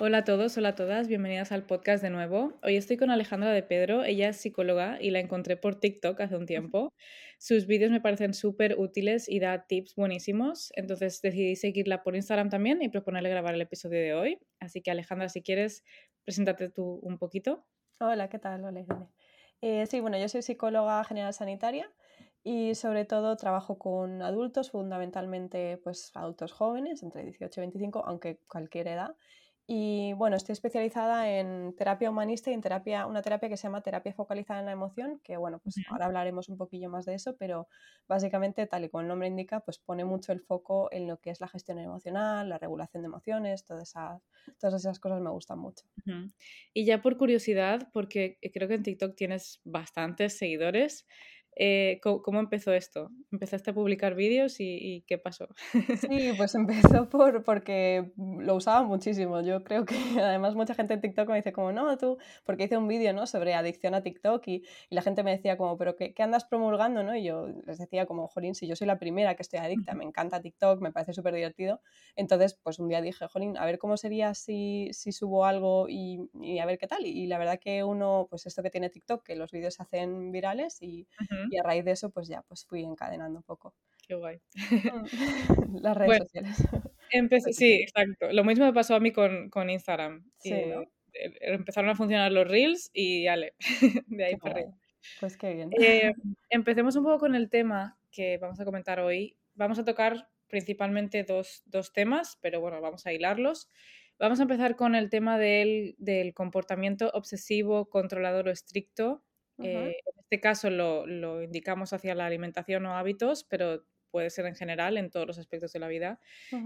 Hola a todos, hola a todas, bienvenidas al podcast de nuevo. Hoy estoy con Alejandra de Pedro, ella es psicóloga y la encontré por TikTok hace un tiempo. Sus vídeos me parecen súper útiles y da tips buenísimos, entonces decidí seguirla por Instagram también y proponerle grabar el episodio de hoy. Así que Alejandra, si quieres, preséntate tú un poquito. Hola, ¿qué tal? Hola, eh, sí, bueno, yo soy psicóloga general sanitaria y sobre todo trabajo con adultos, fundamentalmente pues adultos jóvenes, entre 18 y 25, aunque cualquier edad. Y bueno, estoy especializada en terapia humanista y en terapia, una terapia que se llama terapia focalizada en la emoción, que bueno, pues ahora hablaremos un poquillo más de eso, pero básicamente, tal y como el nombre indica, pues pone mucho el foco en lo que es la gestión emocional, la regulación de emociones, todas esas, todas esas cosas me gustan mucho. Y ya por curiosidad, porque creo que en TikTok tienes bastantes seguidores, eh, ¿cómo, empezó esto? ¿Empezaste a publicar vídeos y, qué pasó? Sí, pues empezó por, porque lo usaba muchísimo. Yo creo que además mucha gente en TikTok me dice como, no, tú, porque hice un vídeo ¿no? sobre adicción a TikTok y, la gente me decía como, pero qué, andas promulgando? ¿no? Y yo les decía como, Jolín, si yo soy la primera que estoy adicta, me encanta TikTok, me parece súper divertido. Entonces, pues un día dije, Jolín, a ver cómo sería si, si subo algo y, a ver qué tal. Y, la verdad que uno, pues esto que tiene TikTok, que los vídeos se hacen virales y y a raíz de eso pues ya pues fui encadenando un poco. Qué guay. Las redes sociales. sí, exacto. Lo mismo me pasó a mí con, con Instagram. Sí, eh, Empezaron a funcionar los reels y ale, de ahí para arriba. Pues qué bien. Eh, empecemos un poco con el tema que vamos a comentar hoy. Vamos a tocar principalmente dos, dos temas, pero bueno, vamos a hilarlos. Vamos a empezar con el tema del, del comportamiento obsesivo, controlador o estricto, eh, en este caso lo, indicamos hacia la alimentación o hábitos, pero puede ser en general en todos los aspectos de la vida.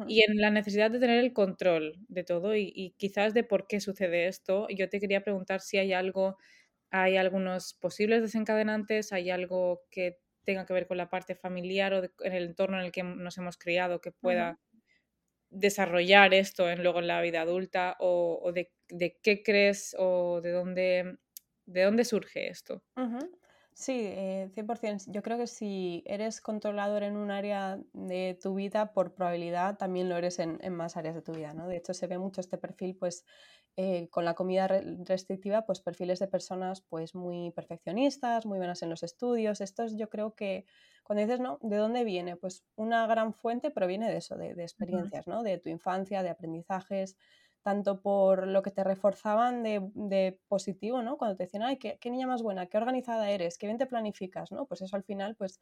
Y en la necesidad de tener el control de todo y, quizás de por qué sucede esto. Yo te quería preguntar si hay algo, hay algunos posibles desencadenantes, hay algo que tenga que ver con la parte familiar o en el entorno en el que nos hemos criado que pueda desarrollar esto en, luego en la vida adulta o, de, de, qué crees o de dónde ¿De dónde surge esto? Sí, eh, 100%. Yo creo que si eres controlador en un área de tu vida, por probabilidad también lo eres en, más áreas de tu vida, ¿no? De hecho, se ve mucho este perfil, pues, eh, con la comida restrictiva, pues perfiles de personas, pues, muy perfeccionistas, muy buenas en los estudios. Esto es, yo creo que, cuando dices, ¿no? ¿De dónde viene? Pues una gran fuente proviene de eso, de, experiencias, ¿no? De tu infancia, de aprendizajes, tanto por lo que te reforzaban de, positivo, ¿no? Cuando te decían, ay, qué, niña más buena, qué organizada eres, qué bien te planificas, ¿no? Pues eso al final, pues,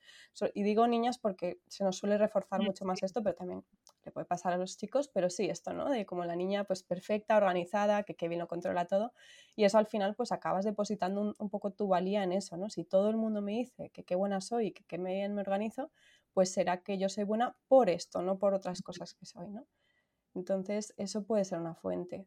y digo niñas porque se nos suele reforzar mucho más esto, pero también le puede pasar a los chicos, pero sí esto, ¿no? De como la niña, pues, perfecta, organizada, que qué bien lo controla todo, y eso al final, pues, acabas depositando un, poco tu valía en eso, ¿no? Si todo el mundo me dice que qué buena soy, que qué bien me organizo, pues será que yo soy buena por esto, no por otras cosas que soy, ¿no? Entonces, eso puede ser una fuente.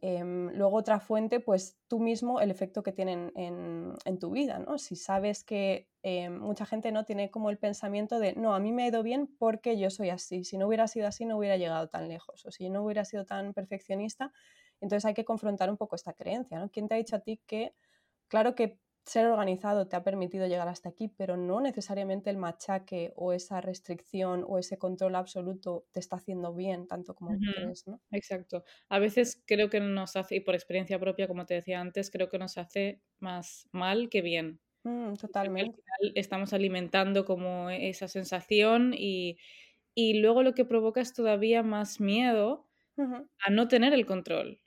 Em, luego otra fuente, pues tú mismo, el efecto que tienen en, tu vida, ¿no? Si sabes que em, mucha gente no tiene como el pensamiento de, no, a mí me ha ido bien porque yo soy así, si no hubiera sido así no hubiera llegado tan lejos, o si no hubiera sido tan perfeccionista, entonces hay que confrontar un poco esta creencia, ¿no? ¿Quién te ha dicho a ti que, claro que ser organizado te ha permitido llegar hasta aquí, pero no necesariamente el machaque o esa restricción o ese control absoluto te está haciendo bien tanto como crees, ¿no? Exacto. A veces creo que nos hace, y por experiencia propia, como te decía antes, creo que nos hace más mal que bien. Mm, totalmente. Al final estamos alimentando como esa sensación y, luego lo que provoca es todavía más miedo a no tener el control.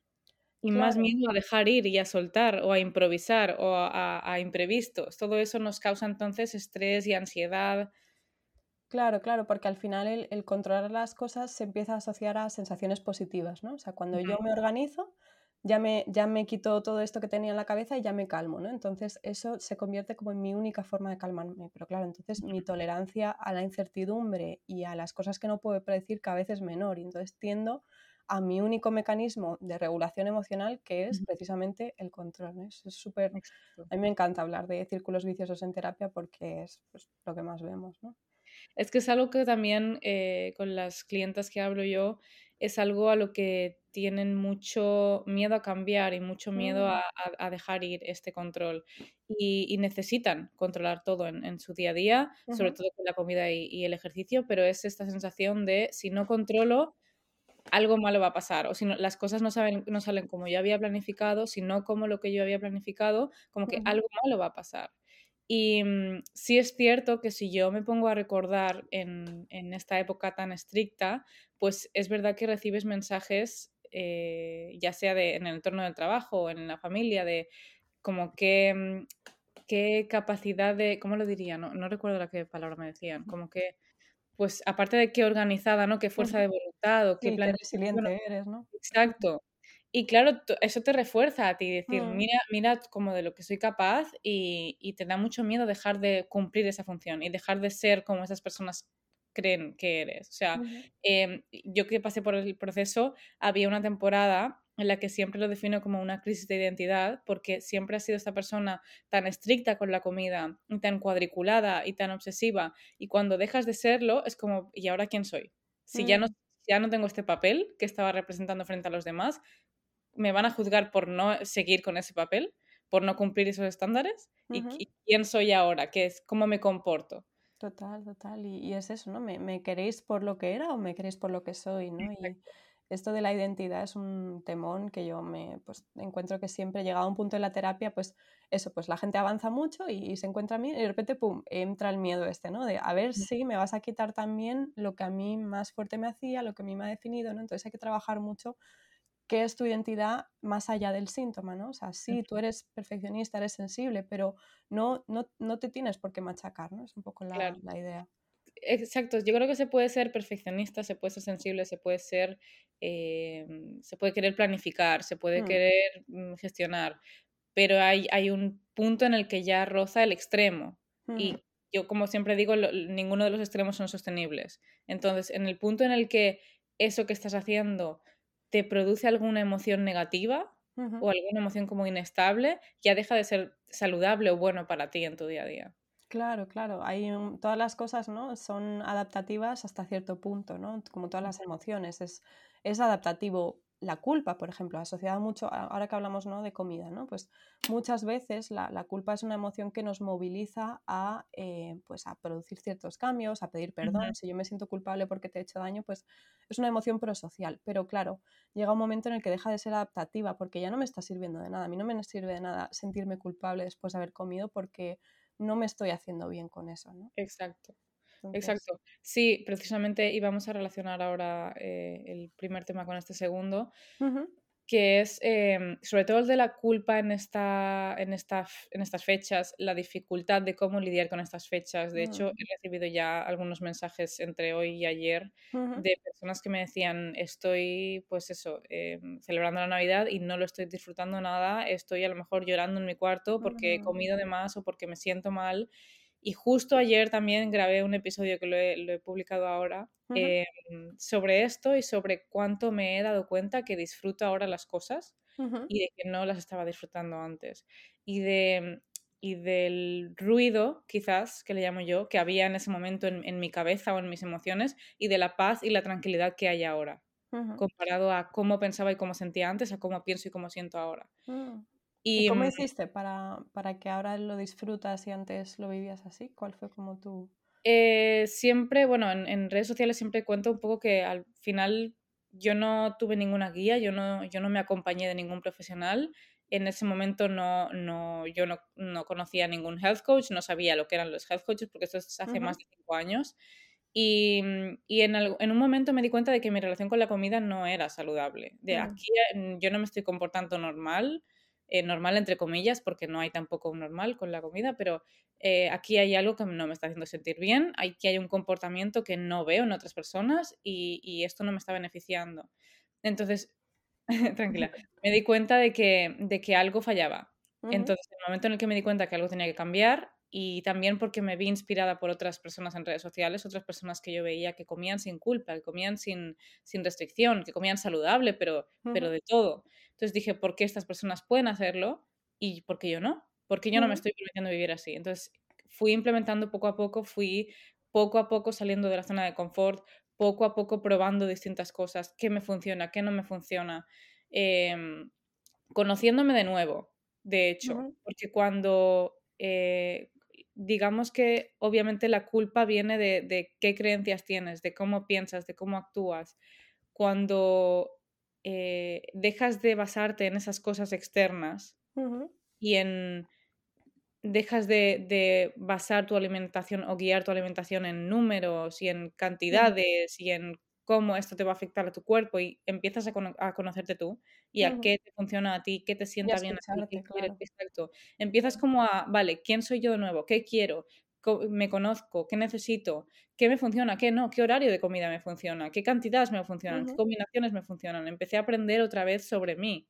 Y más miedo a dejar ir y a soltar o a improvisar o a, imprevistos. Todo eso nos causa entonces estrés y ansiedad. Claro, claro, porque al final el, controlar las cosas se empieza a asociar a sensaciones positivas, ¿no? O sea, cuando yo me organizo, ya me, ya me quito todo esto que tenía en la cabeza y ya me calmo, ¿no? Entonces eso se convierte como en mi única forma de calmarme. Pero claro, entonces mi tolerancia a la incertidumbre y a las cosas que no puedo predecir cada vez es menor y entonces tiendo a mi único mecanismo de regulación emocional, que es precisamente el control. Es súper... A mí me encanta hablar de círculos viciosos en terapia porque es pues, lo que más vemos. ¿no? Es que es algo que también eh, con las clientas que hablo yo, es algo a lo que tienen mucho miedo a cambiar y mucho miedo mm. a, dejar ir este control. Y, necesitan controlar todo en, su día a día, sobre todo con la comida y, y el ejercicio, pero es esta sensación de si no controlo, algo malo va a pasar, o si no, las cosas no, saben, no salen como yo había planificado, sino como lo que yo había planificado, como que algo malo va a pasar. Y mm, sí es cierto que si yo me pongo a recordar en, en esta época tan estricta, pues es verdad que recibes mensajes, eh, ya sea de, en el entorno del trabajo o en la familia, de como que mm, qué capacidad de, ¿cómo lo diría? No, no recuerdo la que palabra me decían, como que pues aparte de qué organizada, ¿no? Qué fuerza de voluntad o qué plan. resiliente eres, ¿no? Exacto. Y claro, eso te refuerza a ti, decir, mm. mira, mira como de lo que soy capaz y, y, te da mucho miedo dejar de cumplir esa función y dejar de ser como esas personas creen que eres. O sea, em, yo que pasé por el proceso, había una temporada en la que siempre lo defino como una crisis de identidad, porque siempre ha sido esta persona tan estricta con la comida, y tan cuadriculada y tan obsesiva, y cuando dejas de serlo es como, ¿y ahora quién soy? Si ya, no, mm. ya no tengo este papel que estaba representando frente a los demás, ¿me van a juzgar por no seguir con ese papel? ¿Por no cumplir esos estándares? ¿Y, quién soy ahora? ¿Qué es? ¿Cómo me comporto? Total, total. Y, es eso, ¿no? ¿Me, ¿Me, queréis por lo que era o me queréis por lo que soy? ¿no? Esto de la identidad es un temón que yo me pues, encuentro que siempre llegado a un punto en la terapia, pues eso, pues la gente avanza mucho y, se encuentra a mí y de repente, pum, entra el miedo este, ¿no? De a ver si me vas a quitar también lo que a mí más fuerte me hacía, lo que a mí me ha definido, ¿no? Entonces hay que trabajar mucho qué es tu identidad más allá del síntoma, ¿no? O sea, sí, tú eres perfeccionista, eres sensible, pero no, no, no te tienes por qué machacar, ¿no? Es un poco la, la idea. Exacto, yo creo que se puede ser perfeccionista, se puede ser sensible, se puede ser, eh, se puede querer planificar, se puede mm. querer mm, gestionar, pero hay, hay un punto en el que ya roza el extremo y yo como siempre digo, ninguno de los extremos son sostenibles. Entonces, en el punto en el que eso que estás haciendo te produce alguna emoción negativa o alguna emoción como inestable, ya deja de ser saludable o bueno para ti en tu día a día. Claro, claro. Hay todas las cosas, ¿no? Son adaptativas hasta cierto punto, ¿no? Como todas las emociones. Es, es adaptativo. La culpa, por ejemplo, asociada mucho, ahora que hablamos ¿no? de comida, ¿no? Pues muchas veces la, la culpa es una emoción que nos moviliza a, eh, pues a producir ciertos cambios, a pedir perdón. Si yo me siento culpable porque te he hecho daño, pues es una emoción prosocial. Pero claro, llega un momento en el que deja de ser adaptativa porque ya no me está sirviendo de nada. A mí no me sirve de nada sentirme culpable después de haber comido porque no me estoy haciendo bien con eso, ¿no? Exacto. Exacto. Sí, precisamente íbamos a relacionar ahora eh, el primer tema con este segundo, que es em, sobre todo el de la culpa en, esta, en, esta, en estas fechas, la dificultad de cómo lidiar con estas fechas. De hecho, mm. he recibido ya algunos mensajes entre hoy y ayer de personas que me decían, estoy, pues eso, em, celebrando la Navidad y no lo estoy disfrutando nada, estoy a lo mejor llorando en mi cuarto porque he comido de más o porque me siento mal. Y justo ayer también grabé un episodio que lo he, publicado ahora em, sobre esto y sobre cuánto me he dado cuenta que disfruto ahora las cosas y de que no las estaba disfrutando antes. Y, de, y del ruido, quizás, que le llamo yo, que había en ese momento en, mi cabeza o en mis emociones, y de la paz y la tranquilidad que hay ahora, comparado a cómo pensaba y cómo sentía antes, a cómo pienso y cómo siento ahora. Mm. ¿Y, cómo mm, hiciste para, para, que ahora lo disfrutas y antes lo vivías así? ¿Cuál fue como tu...? Eh, siempre, bueno, en, redes sociales siempre cuento un poco que al final yo no tuve ninguna guía, yo no, yo no me acompañé de ningún profesional. En ese momento no, no, yo no, no conocía ningún health coach, no sabía lo que eran los health coaches porque esto es hace más de cinco años. Y, y en, en, un momento me di cuenta de que mi relación con la comida no era saludable. De mm. aquí yo no me estoy comportando normal, eh, normal entre comillas, porque no hay tampoco un normal con la comida, pero eh, aquí hay algo que no me está haciendo sentir bien, aquí hay un comportamiento que no veo en otras personas y, esto no me está beneficiando. Entonces, tranquila, me di cuenta de que, de que algo fallaba. Entonces, en el momento en el que me di cuenta que algo tenía que cambiar, y también porque me vi inspirada por otras personas en redes sociales, otras personas que yo veía que comían sin culpa, que comían sin, sin restricción, que comían saludable, pero, pero de todo. Entonces dije, ¿por qué estas personas pueden hacerlo y por qué yo no? Porque yo no me estoy permitiendo vivir así. Entonces fui implementando poco a poco, fui poco a poco saliendo de la zona de confort, poco a poco probando distintas cosas, qué me funciona, qué no me funciona, em, conociéndome de nuevo, de hecho, porque cuando eh, digamos que obviamente la culpa viene de, qué creencias tienes, de cómo piensas, de cómo actúas. cuando eh, dejas de basarte en esas cosas externas y en dejas de, basar tu alimentación o guiar tu alimentación en números y en cantidades y en cómo esto te va a afectar a tu cuerpo y empiezas a, conocerte tú y a qué te funciona a ti, qué te sienta bien a ti, Exacto. Empiezas como a, vale, ¿quién soy yo de nuevo? ¿Qué quiero? me conozco, qué necesito, qué me funciona, qué no, qué horario de comida me funciona, qué cantidades me funcionan, qué combinaciones me funcionan. Empecé a aprender otra vez sobre mí.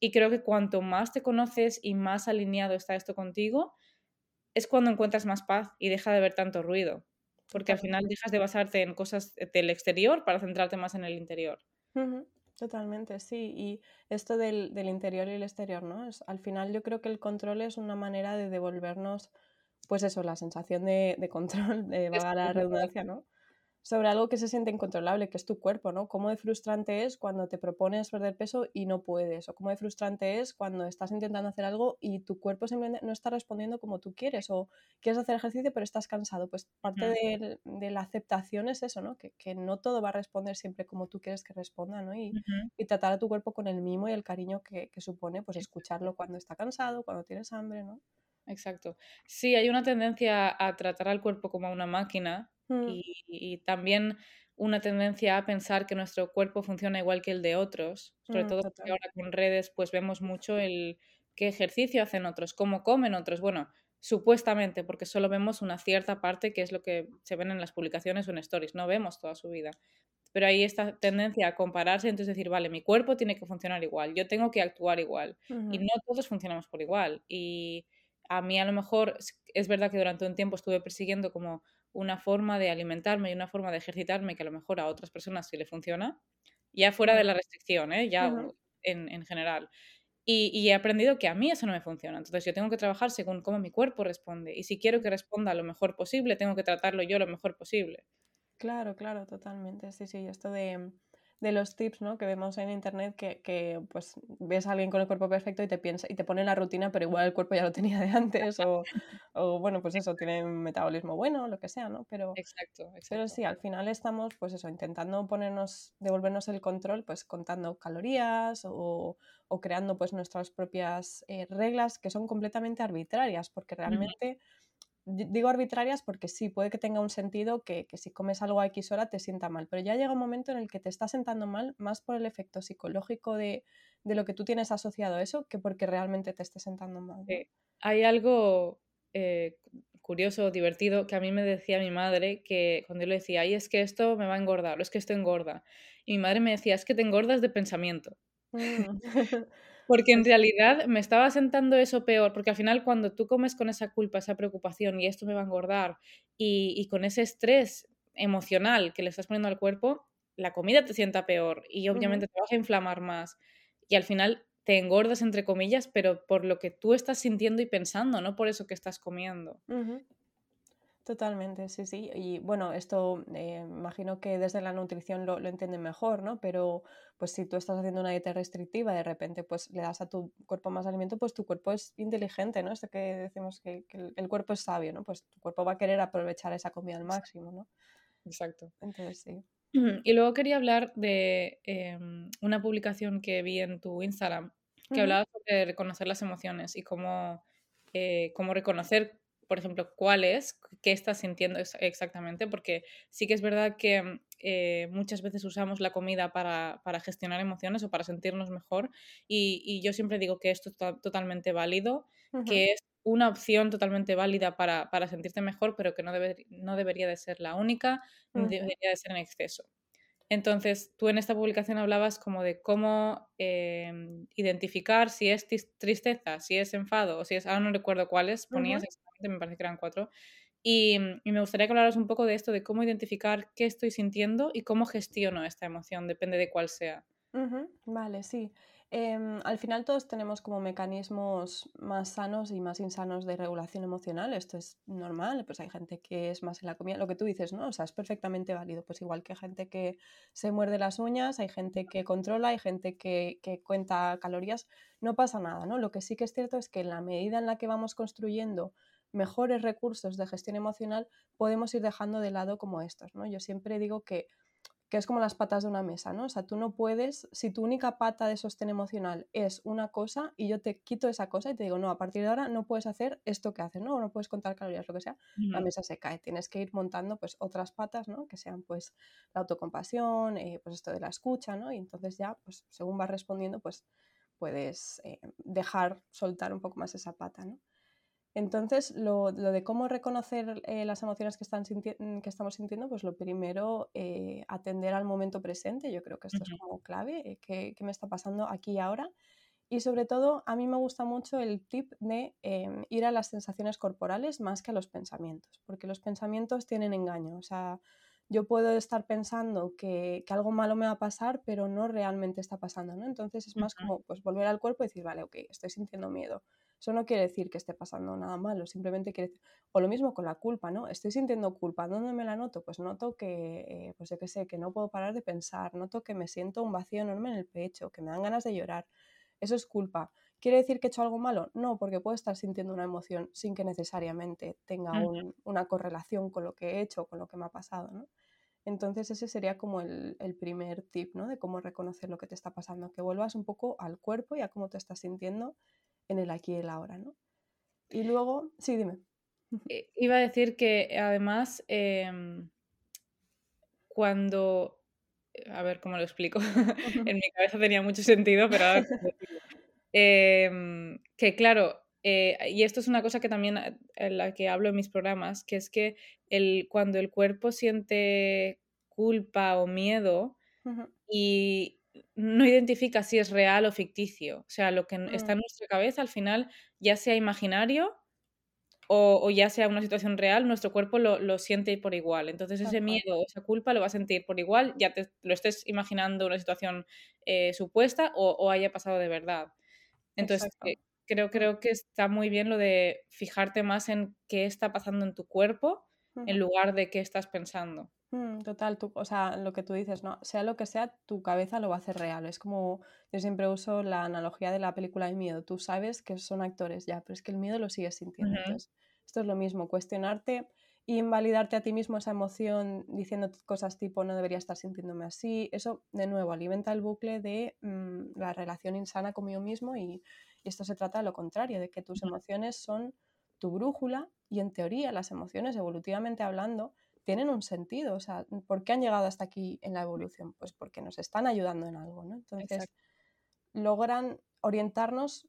Y creo que cuanto más te conoces y más alineado está esto contigo, es cuando encuentras más paz y deja de ver tanto ruido. Porque al final dejas de basarte en cosas del exterior para centrarte más en el interior. Totalmente, sí. Y esto del, interior y el exterior, ¿no? Es, al final yo creo que el control es una manera de devolvernos pues eso, la sensación de, control, de vaga la redundancia, ¿no? Sobre algo que se siente incontrolable, que es tu cuerpo, ¿no? Cómo de frustrante es cuando te propones perder peso y no puedes, o cómo de frustrante es cuando estás intentando hacer algo y tu cuerpo simplemente no está respondiendo como tú quieres, o quieres hacer ejercicio pero estás cansado. Pues parte mm. de, la aceptación es eso, ¿no? Que, no todo va a responder siempre como tú quieres que responda, ¿no? Y, tratar a tu cuerpo con el mimo y el cariño que, que supone, pues escucharlo cuando está cansado, cuando tienes hambre, ¿no? Exacto. Sí, hay una tendencia a tratar al cuerpo como una máquina mm. y, también una tendencia a pensar que nuestro cuerpo funciona igual que el de otros, sobre mm, todo porque ahora con redes pues vemos mucho el qué ejercicio hacen otros, cómo comen otros. Bueno, supuestamente, porque solo vemos una cierta parte que es lo que se ven en las publicaciones o en stories, no vemos toda su vida. Pero hay esta tendencia a compararse, entonces decir, vale, mi cuerpo tiene que funcionar igual, yo tengo que actuar igual. Y no todos funcionamos por igual. Y a mí a lo mejor es verdad que durante un tiempo estuve persiguiendo como una forma de alimentarme y una forma de ejercitarme que a lo mejor a otras personas sí le funciona, ya fuera de la restricción, ¿eh? ya en, general. Y, he aprendido que a mí eso no me funciona. Entonces yo tengo que trabajar según cómo mi cuerpo responde. Y si quiero que responda lo mejor posible, tengo que tratarlo yo lo mejor posible. Claro, claro, totalmente. Sí, sí, esto de de los tips ¿no? que vemos en internet que, que, pues ves a alguien con el cuerpo perfecto y te piensa y te pone la rutina, pero igual el cuerpo ya lo tenía de antes o, o bueno, pues eso, tiene un metabolismo bueno, lo que sea, ¿no? Pero, exacto, exacto. pero sí, al final estamos pues eso, intentando ponernos, devolvernos el control, pues contando calorías o, o creando pues nuestras propias eh, reglas que son completamente arbitrarias, porque realmente digo arbitrarias porque sí, puede que tenga un sentido que, si comes algo a X hora te sienta mal, pero ya llega un momento en el que te está sentando mal más por el efecto psicológico de, lo que tú tienes asociado a eso que porque realmente te esté sentando mal. Hay algo eh, curioso, divertido, que a mí me decía mi madre que cuando yo le decía, ay, es que esto me va a engordar, o es que esto engorda. Y mi madre me decía, es que te engordas de pensamiento. Mm. Porque en realidad me estaba sentando eso peor, porque al final cuando tú comes con esa culpa, esa preocupación y esto me va a engordar y, con ese estrés emocional que le estás poniendo al cuerpo, la comida te sienta peor y obviamente te vas a inflamar más y al final te engordas entre comillas, pero por lo que tú estás sintiendo y pensando, no por eso que estás comiendo. Totalmente, sí, sí. Y bueno, esto eh, imagino que desde la nutrición lo, lo, entienden mejor, ¿no? Pero pues si tú estás haciendo una dieta restrictiva, de repente pues le das a tu cuerpo más alimento, pues tu cuerpo es inteligente, ¿no? Esto que decimos que, el, cuerpo es sabio, ¿no? Pues tu cuerpo va a querer aprovechar esa comida al máximo, ¿no? Exacto. Entonces sí. Y luego quería hablar de em, una publicación que vi en tu Instagram que hablaba sobre reconocer las emociones y cómo, eh, cómo reconocer por ejemplo, cuál es, qué estás sintiendo exactamente, porque sí que es verdad que eh, muchas veces usamos la comida para, gestionar emociones o para sentirnos mejor y, yo siempre digo que esto es totalmente válido, que es una opción totalmente válida para, sentirte mejor, pero que no, no debería de ser la única, ni debería de ser en exceso. Entonces, tú en esta publicación hablabas como de cómo em, identificar si es tristeza, si es enfado o si es, ahora no recuerdo cuáles, ponías exactamente, me parece que eran cuatro. Y, me gustaría que hablaras un poco de esto, de cómo identificar qué estoy sintiendo y cómo gestiono esta emoción, depende de cuál sea. Vale, sí. Em, al final todos tenemos como mecanismos más sanos y más insanos de regulación emocional. Esto es normal, pues hay gente que es más en la comida, lo que tú dices, ¿no? O sea, es perfectamente válido. Pues igual que gente que se muerde las uñas, hay gente que controla, hay gente que, que cuenta calorías, no pasa nada, ¿no? Lo que sí que es cierto es que en la medida en la que vamos construyendo mejores recursos de gestión emocional, podemos ir dejando de lado como estos, ¿no? Yo siempre digo que que es como las patas de una mesa, ¿no? O sea, tú no puedes, si tu única pata de sostén emocional es una cosa y yo te quito esa cosa y te digo, no, a partir de ahora no puedes hacer esto que haces, ¿no? O no puedes contar calorías, lo que sea, la mesa se cae. Tienes que ir montando pues otras patas, ¿no? Que sean pues la autocompasión, eh, pues esto de la escucha, ¿no? Y entonces ya, pues según vas respondiendo, pues puedes eh, dejar soltar un poco más esa pata, ¿no? Entonces, lo, de cómo reconocer eh, las emociones que, están que estamos sintiendo, pues lo primero, eh, atender al momento presente, yo creo que esto es como clave, eh, ¿qué, me está pasando aquí y ahora? Y sobre todo, a mí me gusta mucho el tip de em, ir a las sensaciones corporales más que a los pensamientos, porque los pensamientos tienen engaño, o sea, yo puedo estar pensando que, que, algo malo me va a pasar, pero no realmente está pasando, ¿no? Entonces es más como pues volver al cuerpo y decir, vale, ok, estoy sintiendo miedo eso no quiere decir que esté pasando nada malo, simplemente quiere decir, o lo mismo con la culpa, ¿no? Estoy sintiendo culpa, ¿dónde me la noto? Pues noto que, eh, pues yo qué sé, que no puedo parar de pensar, noto que me siento un vacío enorme en el pecho, que me dan ganas de llorar. Eso es culpa. ¿Quiere decir que he hecho algo malo? No, porque puedo estar sintiendo una emoción sin que necesariamente tenga una correlación con lo que he hecho, con lo que me ha pasado, ¿no? Entonces ese sería como el, el, primer tip, ¿no? De cómo reconocer lo que te está pasando, que vuelvas un poco al cuerpo y a cómo te estás sintiendo en el aquí y el ahora, ¿no? Y luego, sí, dime. Eh, iba a decir que además, em, cuando, a ver cómo lo explico, en mi cabeza tenía mucho sentido, pero ahora... Em, que claro, eh, y esto es una cosa que también eh, en la que hablo en mis programas, que es que el, cuando el cuerpo siente culpa o miedo y, no identifica si es real o ficticio. O sea, lo que está en mm. nuestra cabeza al final, ya sea imaginario o, ya sea una situación real, nuestro cuerpo lo, siente por igual. Entonces ese miedo o esa culpa lo va a sentir por igual, ya te lo estés imaginando una situación eh, supuesta o, haya pasado de verdad. Entonces eh, creo, mm. creo que está muy bien lo de fijarte más en qué está pasando en tu cuerpo en lugar de qué estás pensando. Mm, total, tú, o sea, lo que tú dices, ¿no? Sea lo que sea, tu cabeza lo va a hacer real. Es como, yo siempre uso la analogía de la película de miedo. Tú sabes que son actores ya, pero es que el miedo lo sigues sintiendo. Entonces, esto es lo mismo, cuestionarte y invalidarte a ti mismo esa emoción diciendo cosas tipo no debería estar sintiéndome así. Eso, de nuevo, alimenta el bucle de mm, la relación insana conmigo mismo y, y esto se trata de lo contrario, de que tus emociones son tu brújula y en teoría las emociones, evolutivamente hablando, tienen un sentido. O sea, ¿por qué han llegado hasta aquí en la evolución? Pues porque nos están ayudando en algo, ¿no? Entonces, logran orientarnos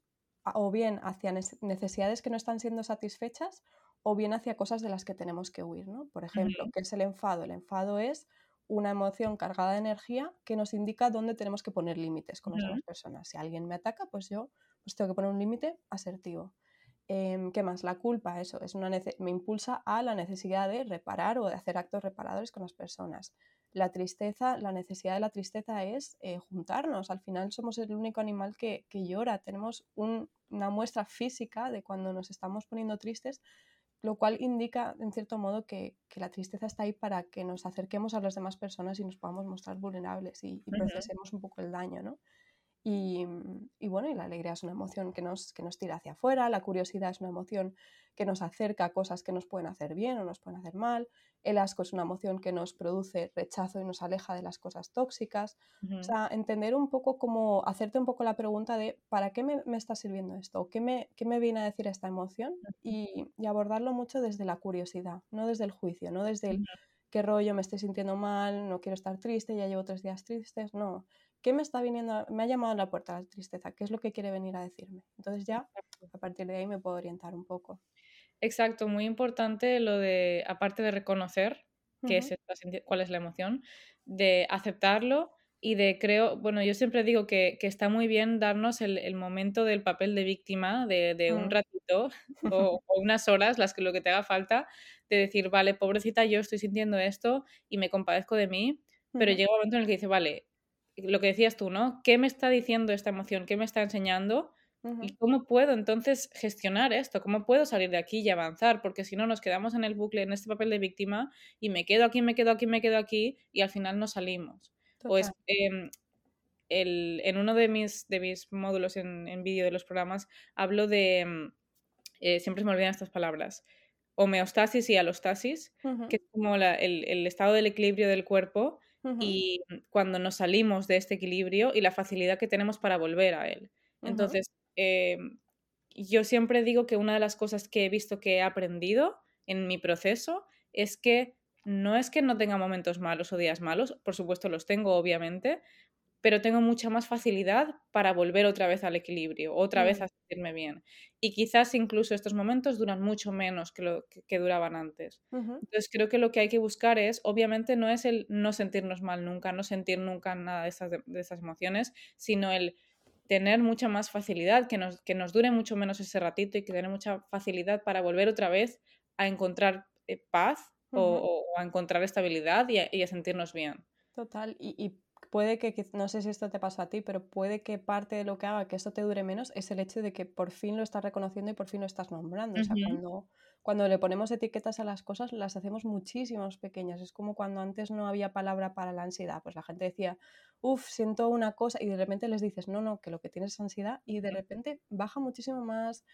o bien hacia necesidades que no están siendo satisfechas o bien hacia cosas de las que tenemos que huir, ¿no? Por ejemplo, ¿qué es el enfado? El enfado es una emoción cargada de energía que nos indica dónde tenemos que poner límites con otras personas. Si alguien me ataca, pues yo pues tengo que poner un límite asertivo. Em, ¿Qué más? La culpa, eso, es una me impulsa a la necesidad de reparar o de hacer actos reparadores con las personas. La tristeza, la necesidad de la tristeza es eh, juntarnos. Al final somos el único animal que, llora. Tenemos una muestra física de cuando nos estamos poniendo tristes, lo cual indica, en cierto modo, que, la tristeza está ahí para que nos acerquemos a las demás personas y nos podamos mostrar vulnerables y, procesemos un poco el daño, ¿no? Y, y, bueno, y la alegría es una emoción que nos, que nos tira hacia afuera, la curiosidad es una emoción que nos acerca a cosas que nos pueden hacer bien o nos pueden hacer mal, el asco es una emoción que nos produce rechazo y nos aleja de las cosas tóxicas. O sea, entender un poco como, hacerte un poco la pregunta de ¿para qué me, me está sirviendo esto? ¿Qué me, ¿Qué me viene a decir esta emoción? Y, y, abordarlo mucho desde la curiosidad, no desde el juicio, no desde el qué rollo, me estoy sintiendo mal, no quiero estar triste, ya llevo tres días tristes, no ¿qué me está viniendo? Me ha llamado a la puerta la tristeza, ¿qué es lo que quiere venir a decirme? Entonces ya a partir de ahí me puedo orientar un poco. Exacto, muy importante lo de, aparte de reconocer qué es cuál es la emoción, de aceptarlo y de creo, bueno, yo siempre digo que, está muy bien darnos el, momento del papel de víctima de, un mm. ratito o, unas horas, las que lo que te haga falta, de decir, vale, pobrecita, yo estoy sintiendo esto y me compadezco de mí, pero llega un momento en el que dice, vale, lo que decías tú, ¿no? ¿Qué me está diciendo esta emoción? ¿Qué me está enseñando? ¿Y cómo puedo entonces gestionar esto? ¿Cómo puedo salir de aquí y avanzar? Porque si no, nos quedamos en el bucle, en este papel de víctima, y me quedo aquí, me quedo aquí, me quedo aquí, y al final no salimos. Pues en uno de mis, de mis módulos en, vídeo de los programas hablo de, em, eh, siempre se me olvidan estas palabras, homeostasis y alostasis, que es como el, el, estado del equilibrio del cuerpo y cuando nos salimos de este equilibrio y la facilidad que tenemos para volver a él. Entonces, em, yo siempre digo que una de las cosas que he visto que he aprendido en mi proceso es que no es que no tenga momentos malos o días malos, por supuesto los tengo, obviamente, pero tengo mucha más facilidad para volver otra vez al equilibrio, otra vez Mm. a sentirme bien. Y quizás incluso estos momentos duran mucho menos que lo que, que duraban antes. Entonces creo que lo que hay que buscar es, obviamente, no es el no sentirnos mal nunca, no sentir nunca nada de esas, de, esas emociones, sino el tener mucha más facilidad, que nos, que nos dure mucho menos ese ratito y que tener mucha facilidad para volver otra vez a encontrar eh, paz o, Ujú. o- o a encontrar estabilidad y a, y a sentirnos bien. Total, y, y puede que, no sé si esto te pasó a ti, pero puede que parte de lo que haga que esto te dure menos es el hecho de que por fin lo estás reconociendo y por fin lo estás nombrando. O sea, Ujú, cuando, cuando le ponemos etiquetas a las cosas, las hacemos muchísimo más pequeñas. Es como cuando antes no había palabra para la ansiedad. Pues la gente decía, uff, siento una cosa, y de repente les dices, no, no, que lo que tienes es ansiedad, y de repente baja muchísimo más.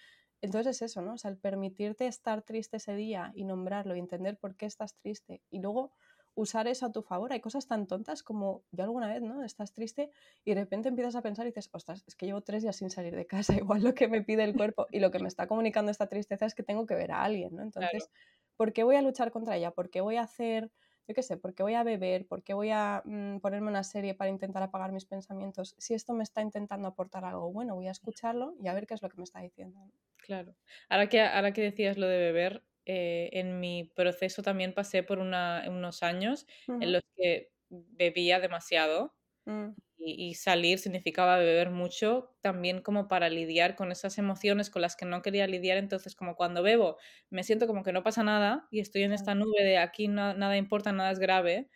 Entonces es eso, ¿no? O sea, el permitirte estar triste ese día y nombrarlo y entender por qué estás triste y luego usar eso a tu favor. Hay cosas tan tontas como yo alguna vez, ¿no? Estás triste y de repente empiezas a pensar y dices, ostras, es que llevo tres días sin salir de casa, igual lo que me pide el cuerpo y lo que me está comunicando esta tristeza es que tengo que ver a alguien, ¿no? Claro, Entonces, ¿por qué voy a luchar contra ella? ¿Por qué voy a hacer, yo qué sé, por qué voy a beber? ¿Por qué voy a mm, ponerme una serie para intentar apagar mis pensamientos? Si esto me está intentando aportar algo bueno, voy a escucharlo y a ver qué es lo que me está diciendo. claro. Ahora que, ahora que decías lo de beber, eh, en mi proceso también pasé por una- unos años en los que bebía demasiado mm, y, y salir significaba beber mucho, también como para lidiar con esas emociones con las que no quería lidiar. Entonces, como cuando bebo, me siento como que no pasa nada y estoy en esta nube de aquí no- nada importa, nada es grave.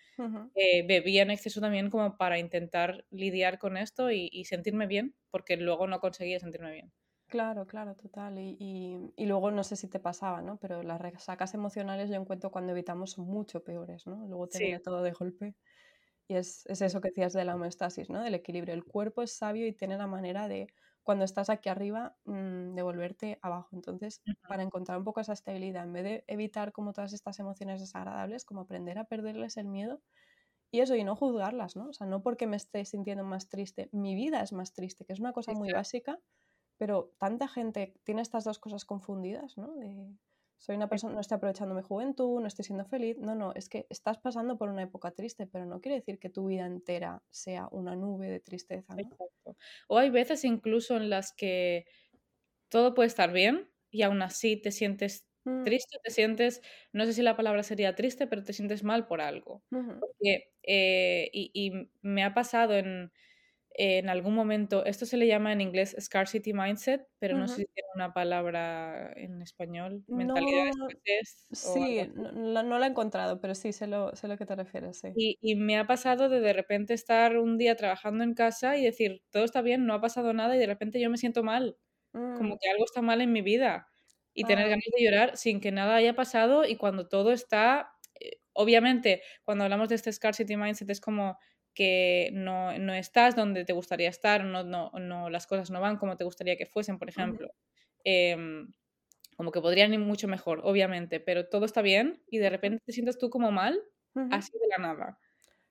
Eh, bebía en exceso también como para intentar lidiar con esto y, y sentirme bien, porque luego no conseguía sentirme bien. Claro, claro, total. Y, y- y luego no sé si te pasaba, ¿no? Pero las resacas emocionales yo encuentro cuando evitamos son mucho peores, ¿no? Luego te Sí, viene todo de golpe. Y es, es eso que decías de la homeostasis, ¿no? Del equilibrio. El cuerpo es sabio y tiene la manera de, cuando estás aquí arriba, mm, devolverte abajo. Entonces, para encontrar un poco esa estabilidad, en vez de evitar como todas estas emociones desagradables, como aprender a perderles el miedo y eso, y no juzgarlas, ¿no? O sea, no porque me esté sintiendo más triste, mi vida es más triste, que es una cosa muy básica, pero tanta gente tiene estas dos cosas confundidas, ¿no? De, soy una persona, no estoy aprovechando mi juventud, no estoy siendo feliz. No, no, es que estás pasando por una época triste, pero no quiere decir que tu vida entera sea una nube de tristeza. O hay veces incluso en las que todo puede estar bien y aún así te sientes Mm, triste, te sientes, no sé si la palabra sería triste, pero te sientes mal por algo. Porque, eh, y, y me ha pasado en, en algún momento, esto se le llama en inglés scarcity mindset, pero no sé si tiene una palabra en español, mentalidad de No, escasez algo sí, no, no- la he encontrado, pero sí, sé lo, sé lo que te refieres, sí. Y, y me ha pasado de de repente estar un día trabajando en casa y decir, todo está bien, no ha pasado nada y de repente yo me siento mal. como Mm, que algo está mal en mi vida y tener ah, ganas de llorar sin que nada haya pasado y cuando todo está, eh, obviamente, cuando hablamos de este scarcity mindset es como que no, no estás donde te gustaría estar, no, no, no, las cosas no van como te gustaría que fuesen, por ejemplo. Em, como que podrían ir mucho mejor, obviamente, pero todo está bien y de repente te sientes tú como mal, así de la nada.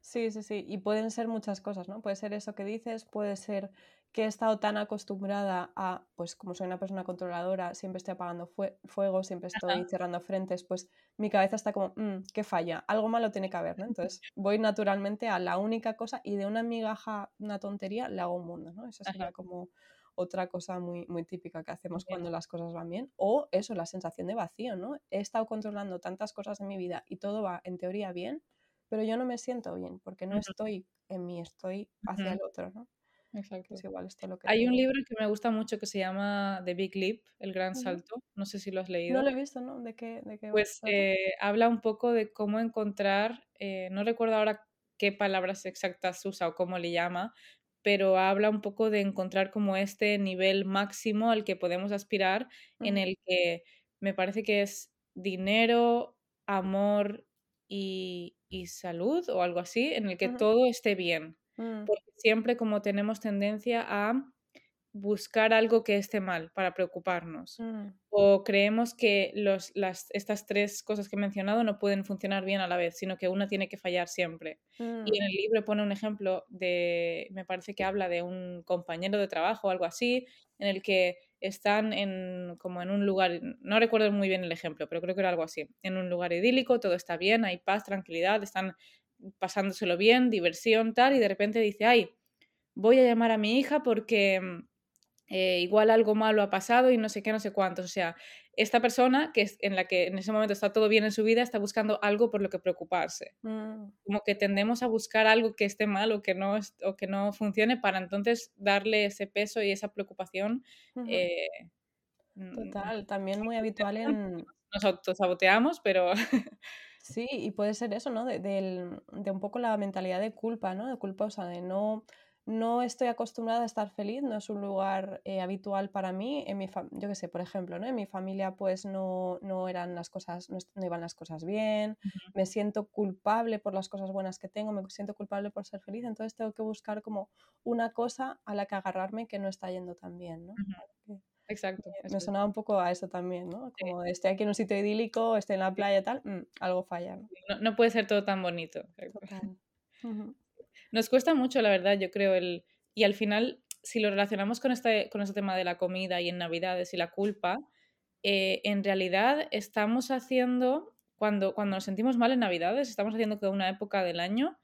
Sí, sí, sí. Y pueden ser muchas cosas, ¿no? Puede ser eso que dices, puede ser que he estado tan acostumbrada a, pues como soy una persona controladora, siempre estoy apagando fue- fuego, siempre estoy Ajá, cerrando frentes, pues mi cabeza está como, "Mm, ¿qué falla? Algo malo tiene que haber, ¿no? Entonces voy naturalmente a la única cosa y de una migaja, una tontería, le hago un mundo, ¿no? Eso ajá, sería como otra cosa muy, muy típica que hacemos bien, cuando las cosas van bien. O eso, la sensación de vacío, ¿no? He estado controlando tantas cosas en mi vida y todo va en teoría bien pero yo no me siento bien porque no estoy en mí, estoy hacia el otro, ¿no? Exacto. Igual esto es lo que Hay un libro que me gusta mucho que se llama The Big Leap, El Gran. Salto. No sé si lo has No leído. lo he visto, ¿no? ¿De qué, de qué Pues eh, habla un poco de cómo encontrar, eh, no recuerdo ahora qué palabras exactas usa o cómo le llama, pero habla un poco de encontrar como este nivel máximo al que podemos aspirar, en el que me parece que es dinero, amor y, y salud o algo así, en el que todo esté bien. Mm, Porque siempre como tenemos tendencia a buscar algo que esté mal para preocuparnos. Mm. O creemos que los, las, estas tres cosas que he mencionado no pueden funcionar bien a la vez, sino que una tiene que fallar siempre. Y en Mm. el libro pone un ejemplo de, me parece que habla de un compañero de trabajo o algo así, en el que están en, como en un lugar, no recuerdo muy bien el ejemplo, pero creo que era algo así, en un lugar idílico, todo está bien, hay paz, tranquilidad, están pasándoselo bien, diversión, tal, y de repente dice, ay, voy a llamar a mi hija porque mm, eh, igual algo malo ha pasado y no sé qué, no sé cuántos. O sea, esta persona que es en la que en ese momento está todo bien en su vida está buscando algo por lo que preocuparse. Mm. Como que tendemos a buscar algo que esté mal o que no, o que no funcione para entonces darle ese peso y esa preocupación. Eh, mm, Total, también muy habitual en... nos autosaboteamos, pero Sí, y puede ser eso, ¿no? De, del- de un poco la mentalidad de culpa, ¿no? De culposa, de no, no estoy acostumbrada a estar feliz, no es un lugar eh, habitual para mí. En mi yo qué sé, por ejemplo, ¿no? En mi familia pues no, no eran las cosas, no, no iban las cosas bien, me siento culpable por las cosas buenas que tengo, me siento culpable por ser feliz, entonces tengo que buscar como una cosa a la que agarrarme que no está yendo tan bien, ¿no? Exacto. Me es. sonaba un poco a eso también, ¿no? Como de, estoy aquí en un sitio idílico, estoy en la playa y tal, mm, algo falla, ¿no? No, no puede ser todo tan bonito. Nos cuesta mucho, la verdad, yo creo, el... y al final, si lo relacionamos con este, con este tema de la comida y en Navidades y la culpa, eh, en realidad estamos haciendo, cuando, cuando nos sentimos mal en Navidades, estamos haciendo que una época del año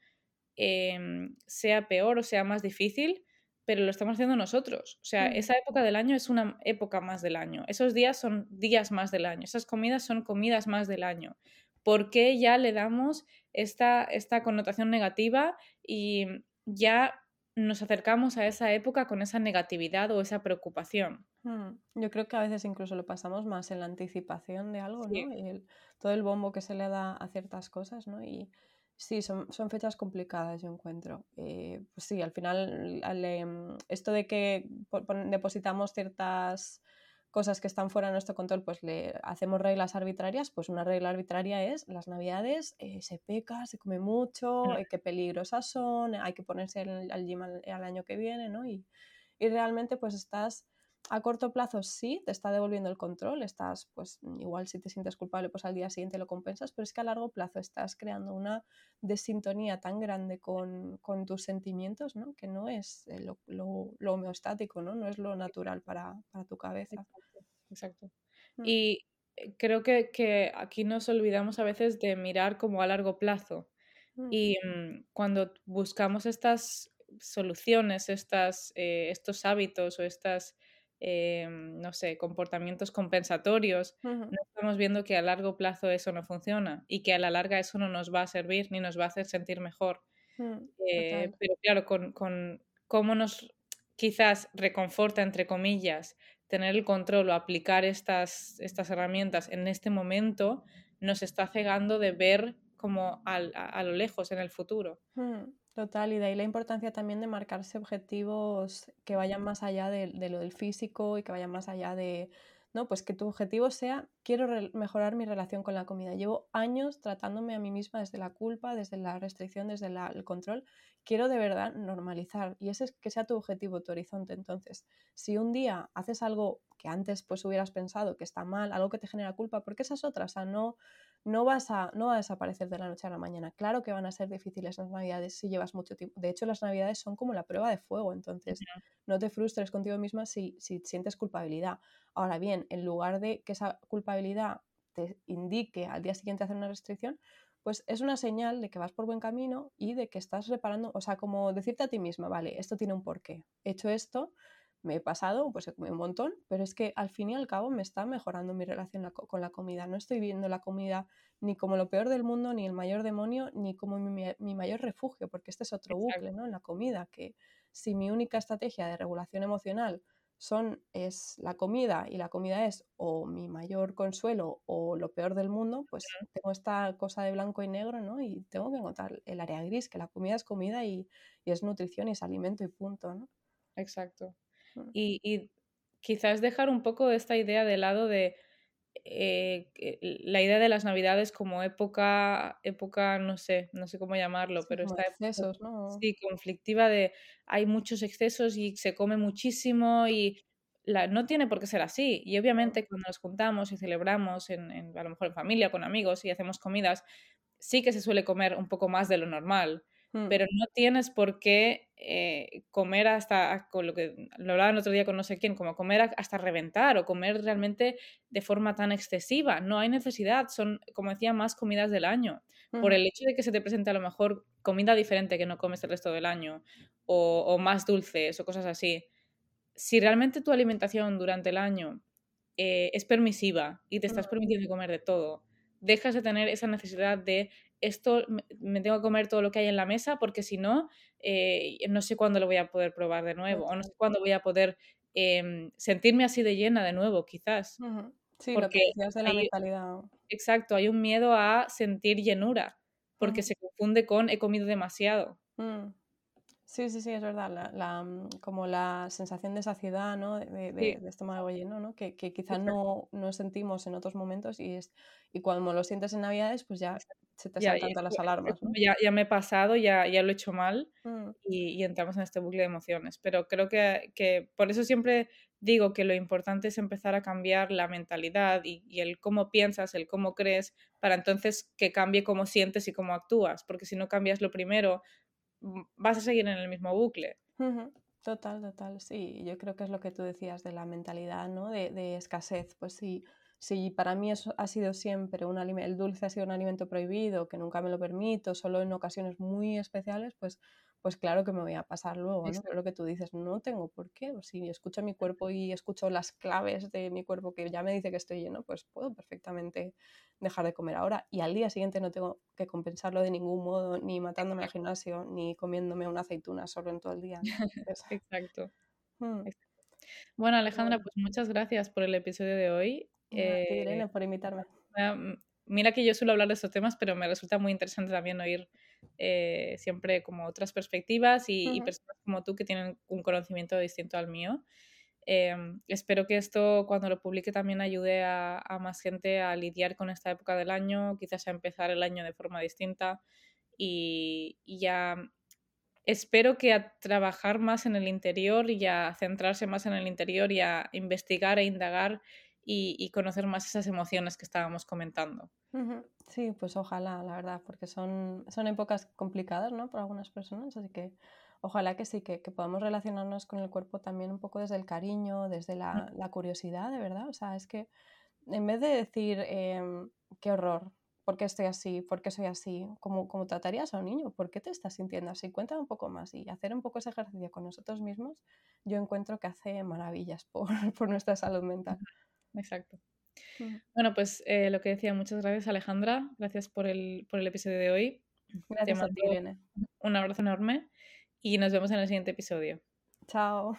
em, sea peor o sea más difícil, pero lo estamos haciendo nosotros. O sea, Mm. esa época del año es una época más del año. Esos días son días más del año. Esas comidas son comidas más del año. ¿Por qué ya le damos esta, esta connotación negativa y ya nos acercamos a esa época con esa negatividad o esa preocupación? Mm, Yo creo que a veces incluso lo pasamos más en la anticipación de algo, Sí. ¿no? Y el- todo el bombo que se le da a ciertas cosas, ¿no? Y sí, son, son fechas complicadas, yo encuentro. Eh, pues sí, al final, al, em, esto de que depositamos ciertas cosas que están fuera de nuestro control, pues le hacemos reglas arbitrarias, pues una regla arbitraria es las navidades eh, se peca, se come mucho, eh, qué peligrosas son, hay que ponerse al, al gym al, al año que viene, ¿no? Y, y realmente pues estás a corto plazo sí, te está devolviendo el control, estás, pues igual si te sientes culpable, pues al día siguiente lo compensas, pero es que a largo plazo estás creando una desintonía tan grande con, con tus sentimientos, ¿no? Que no es eh, lo, lo- lo homeostático, ¿no? No es lo natural para, para tu cabeza. Exacto, exacto. Mm. Y eh, creo que, que aquí nos olvidamos a veces de mirar como a largo plazo. Mm, Y mm, cuando buscamos estas soluciones, estas, eh, estos hábitos o estas, eh, no sé, comportamientos compensatorios, no estamos viendo que a largo plazo eso no funciona y que a la larga eso no nos va a servir ni nos va a hacer sentir mejor. mm, Eh, pero claro, con, con cómo nos quizás reconforta, entre comillas, tener el control o aplicar estas, estas herramientas en este momento, nos está cegando de ver como a, a lo lejos en el futuro. Mm, Total, y de ahí la importancia también de marcarse objetivos que vayan más allá de, lo del físico y que vayan más allá de, no, pues que tu objetivo sea, quiero mejorar mi relación con la comida. Llevo años tratándome a mí misma desde la culpa, desde la restricción, desde el control. Quiero de verdad normalizar y ese es que sea tu objetivo, tu horizonte. Entonces, si un día haces algo que antes pues hubieras pensado que está mal, algo que te genera culpa, porque esa es otra, o sea, no, no vas a, no va a desaparecer de la noche a la mañana. Claro que van a ser difíciles las navidades si llevas mucho tiempo. De hecho, las navidades son como la prueba de fuego, entonces no te frustres contigo misma si, si sientes culpabilidad. Ahora bien, en lugar de que esa culpabilidad te indique al día siguiente hacer una restricción, pues es una señal de que vas por buen camino y de que estás reparando, o sea, como decirte a ti misma, vale, esto tiene un porqué. He hecho esto, me he pasado, pues he comido un montón, pero es que al fin y al cabo me está mejorando mi relación la co- con la comida. No estoy viendo la comida ni como lo peor del mundo, ni el mayor demonio, ni como mi, mi- mi mayor refugio, porque este es otro Exacto. bucle, ¿no? En la comida, que si mi única estrategia de regulación emocional son, es la comida y la comida es o mi mayor consuelo o lo peor del mundo, pues tengo esta cosa de blanco y negro, ¿no? Y tengo que encontrar el área gris, que la comida es comida y, y es nutrición y es alimento y punto, ¿no? Exacto. Y, y quizás dejar un poco esta idea de lado de eh, la idea de las navidades como época, época, no sé, no sé cómo llamarlo, pero esta excesos, ¿no? sí, conflictiva de hay muchos excesos y se come muchísimo y la, no tiene por qué ser así. Y obviamente cuando nos juntamos y celebramos, en, en- a lo mejor en familia, con amigos y hacemos comidas, sí que se suele comer un poco más de lo normal, mm, pero no tienes por qué eh, comer hasta, con lo que lo hablaba el otro día con no sé quién, como comer hasta reventar o comer realmente de forma tan excesiva. No hay necesidad, son, como decía, más comidas del año. Por el hecho de que se te presente a lo mejor comida diferente que no comes el resto del año o, o más dulces o cosas así. Si realmente tu alimentación durante el año eh, es permisiva y te estás permitiendo comer de todo, dejas de tener esa necesidad de esto me, tengo que comer todo lo que hay en la mesa porque si no, eh, no sé cuándo lo voy a poder probar de nuevo o no sé cuándo voy a poder em, sentirme así de llena de nuevo, quizás. Sí, lo que Porque decías de la hay, mentalidad. exacto, hay un miedo a sentir llenura porque se confunde con he comido demasiado. mm. Sí, sí, sí, es verdad. La, la, mm, como la sensación de saciedad, ¿no? De, de, Sí, de- estómago lleno, ¿no? Que, que quizá exacto. no, no sentimos en otros momentos y, es, y cuando lo sientes en Navidades, pues ya se te Ya, saltan todas las alarmas, ¿no? ya ya me he pasado, ya ya lo he hecho mal Mm, y y entramos en este bucle de emociones. Pero creo que que por eso siempre digo que lo importante es empezar a cambiar la mentalidad y y el cómo piensas, el cómo crees, para entonces que cambie cómo sientes y cómo actúas, porque si no cambias lo primero, vas a seguir en el mismo bucle. Total, total, sí. Yo creo que es lo que tú decías de la mentalidad, ¿no? De, de escasez. Pues sí, si para mí eso ha sido siempre un alimento, el dulce ha sido un alimento prohibido, que nunca me lo permito, solo en ocasiones muy especiales, pues, pues claro que me voy a pasar luego, ¿no? Pero lo que tú dices, no tengo por qué. Si escucho mi cuerpo y escucho las claves de mi cuerpo que ya me dice que estoy lleno, pues puedo perfectamente dejar de comer ahora y al día siguiente no tengo que compensarlo de ningún modo, ni matándome al gimnasio, ni comiéndome una aceituna solo en todo el día, ¿no? Entonces, exacto, mm, exacto. Bueno, Alejandra, pues muchas gracias por el episodio de hoy. Eh Irene, por invitarme. Mira que yo suelo hablar de estos temas, pero me resulta muy interesante también oír eh, siempre como otras perspectivas y, personas como tú que tienen un conocimiento distinto al mío. Em, espero que esto cuando lo publique también ayude a, a más gente a lidiar con esta época del año, quizás a empezar el año de forma distinta y, y ya espero que a trabajar más en el interior y a centrarse más en el interior y a investigar e indagar y, y conocer más esas emociones que estábamos comentando. Sí, pues ojalá, la verdad, porque son, son épocas complicadas, ¿no? Para algunas personas, así que ojalá que sí, que, que podamos relacionarnos con el cuerpo también un poco desde el cariño, desde la, la curiosidad, de verdad. O sea, es que en vez de decir, em, qué horror, ¿por qué estoy así? ¿Por qué soy así? Como, como tratarías a un niño, ¿por qué te estás sintiendo así? Cuéntame un poco más y hacer un poco ese ejercicio con nosotros mismos, yo encuentro que hace maravillas por, por nuestra salud mental. Exacto. Bueno, pues eh, lo que decía, muchas gracias Alejandra, gracias por el, por el episodio de hoy. Gracias a ti, Irene. un abrazo enorme y nos vemos en el siguiente episodio. Chao.